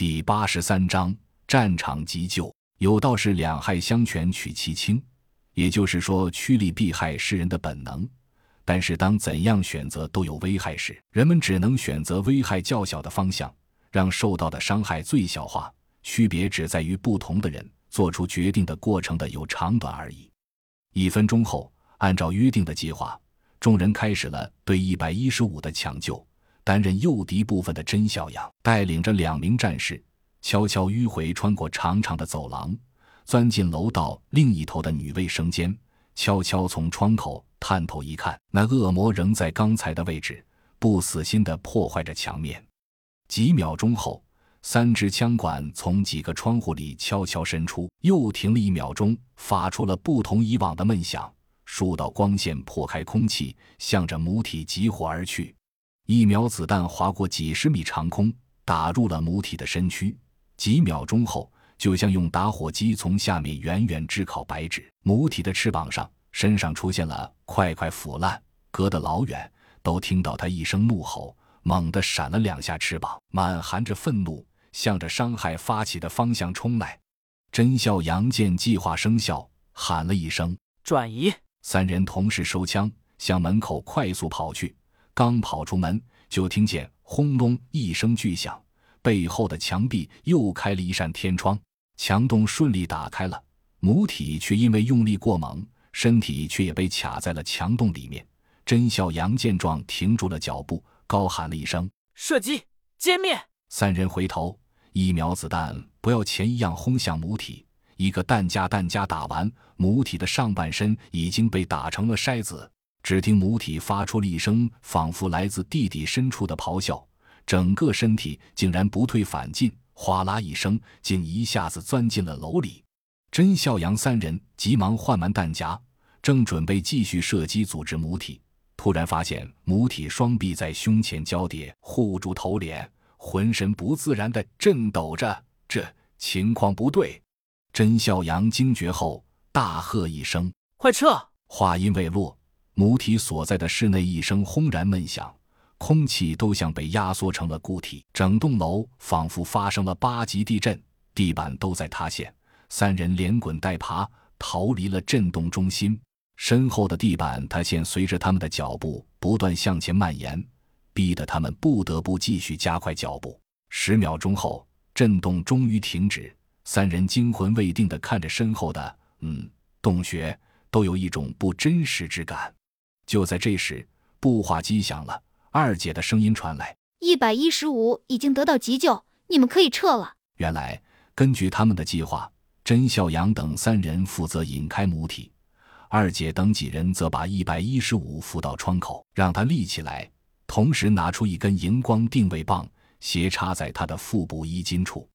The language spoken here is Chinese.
第八十三章战场急救。有道是两害相权取其轻，也就是说趋利避害是人的本能。但是当怎样选择都有危害时，人们只能选择危害较小的方向，让受到的伤害最小化。区别只在于不同的人做出决定的过程的有长短而已。一分钟后，按照约定的计划，众人开始了对一百一十五的抢救。担任诱敌部分的甄孝阳带领着两名战士，悄悄迂回穿过长长的走廊，钻进楼道另一头的女卫生间，悄悄从窗口探头一看，那恶魔仍在刚才的位置，不死心地破坏着墙面。几秒钟后，三支枪管从几个窗户里悄悄伸出，又停了一秒钟，发出了不同以往的闷响。数道光线破开空气，向着母体急火而去。一秒子弹划过几十米长空，打入了母体的身躯。几秒钟后，就像用打火机从下面远远炙烤白纸。母体的翅膀上、身上出现了块块腐烂，隔得老远都听到它一声怒吼，猛地闪了两下翅膀，满含着愤怒，向着伤害发起的方向冲来。甄孝阳见计划生效，喊了一声“转移”，三人同时收枪，向门口快速跑去。刚跑出门，就听见轰隆一声巨响，背后的墙壁又开了一扇天窗，墙洞顺利打开了。母体却因为用力过猛，身体却也被卡在了墙洞里面。甄孝阳见状，停住了脚步，高喊了一声：“射击，歼灭！”三人回头，一秒子弹不要钱一样轰向母体，一个弹夹弹夹打完，母体的上半身已经被打成了筛子。只听母体发出了一声仿佛来自地底深处的咆哮，整个身体竟然不退反进，哗啦一声，竟一下子钻进了楼里。甄孝阳三人急忙换完弹夹，正准备继续射击组织母体，突然发现母体双臂在胸前交叠，护住头脸，浑身不自然地震抖着。这情况不对！甄孝阳惊觉后大喝一声：“快撤！”话音未落。母体所在的室内一声轰然闷响，空气都像被压缩成了固体，整栋楼仿佛发生了八级地震，地板都在塌陷。三人连滚带爬逃离了震动中心，身后的地板塌陷随着他们的脚步不断向前蔓延，逼得他们不得不继续加快脚步。十秒钟后，震动终于停止，三人惊魂未定地看着身后的嗯洞穴，都有一种不真实之感。就在这时，步话机响了，二姐的声音传来：“一百一十五已经得到急救，你们可以撤了。”原来，根据他们的计划，甄孝阳等三人负责引开母体，二姐等几人则把一百一十五扶到窗口，让他立起来，同时拿出一根荧光定位棒，斜插在他的腹部衣襟处。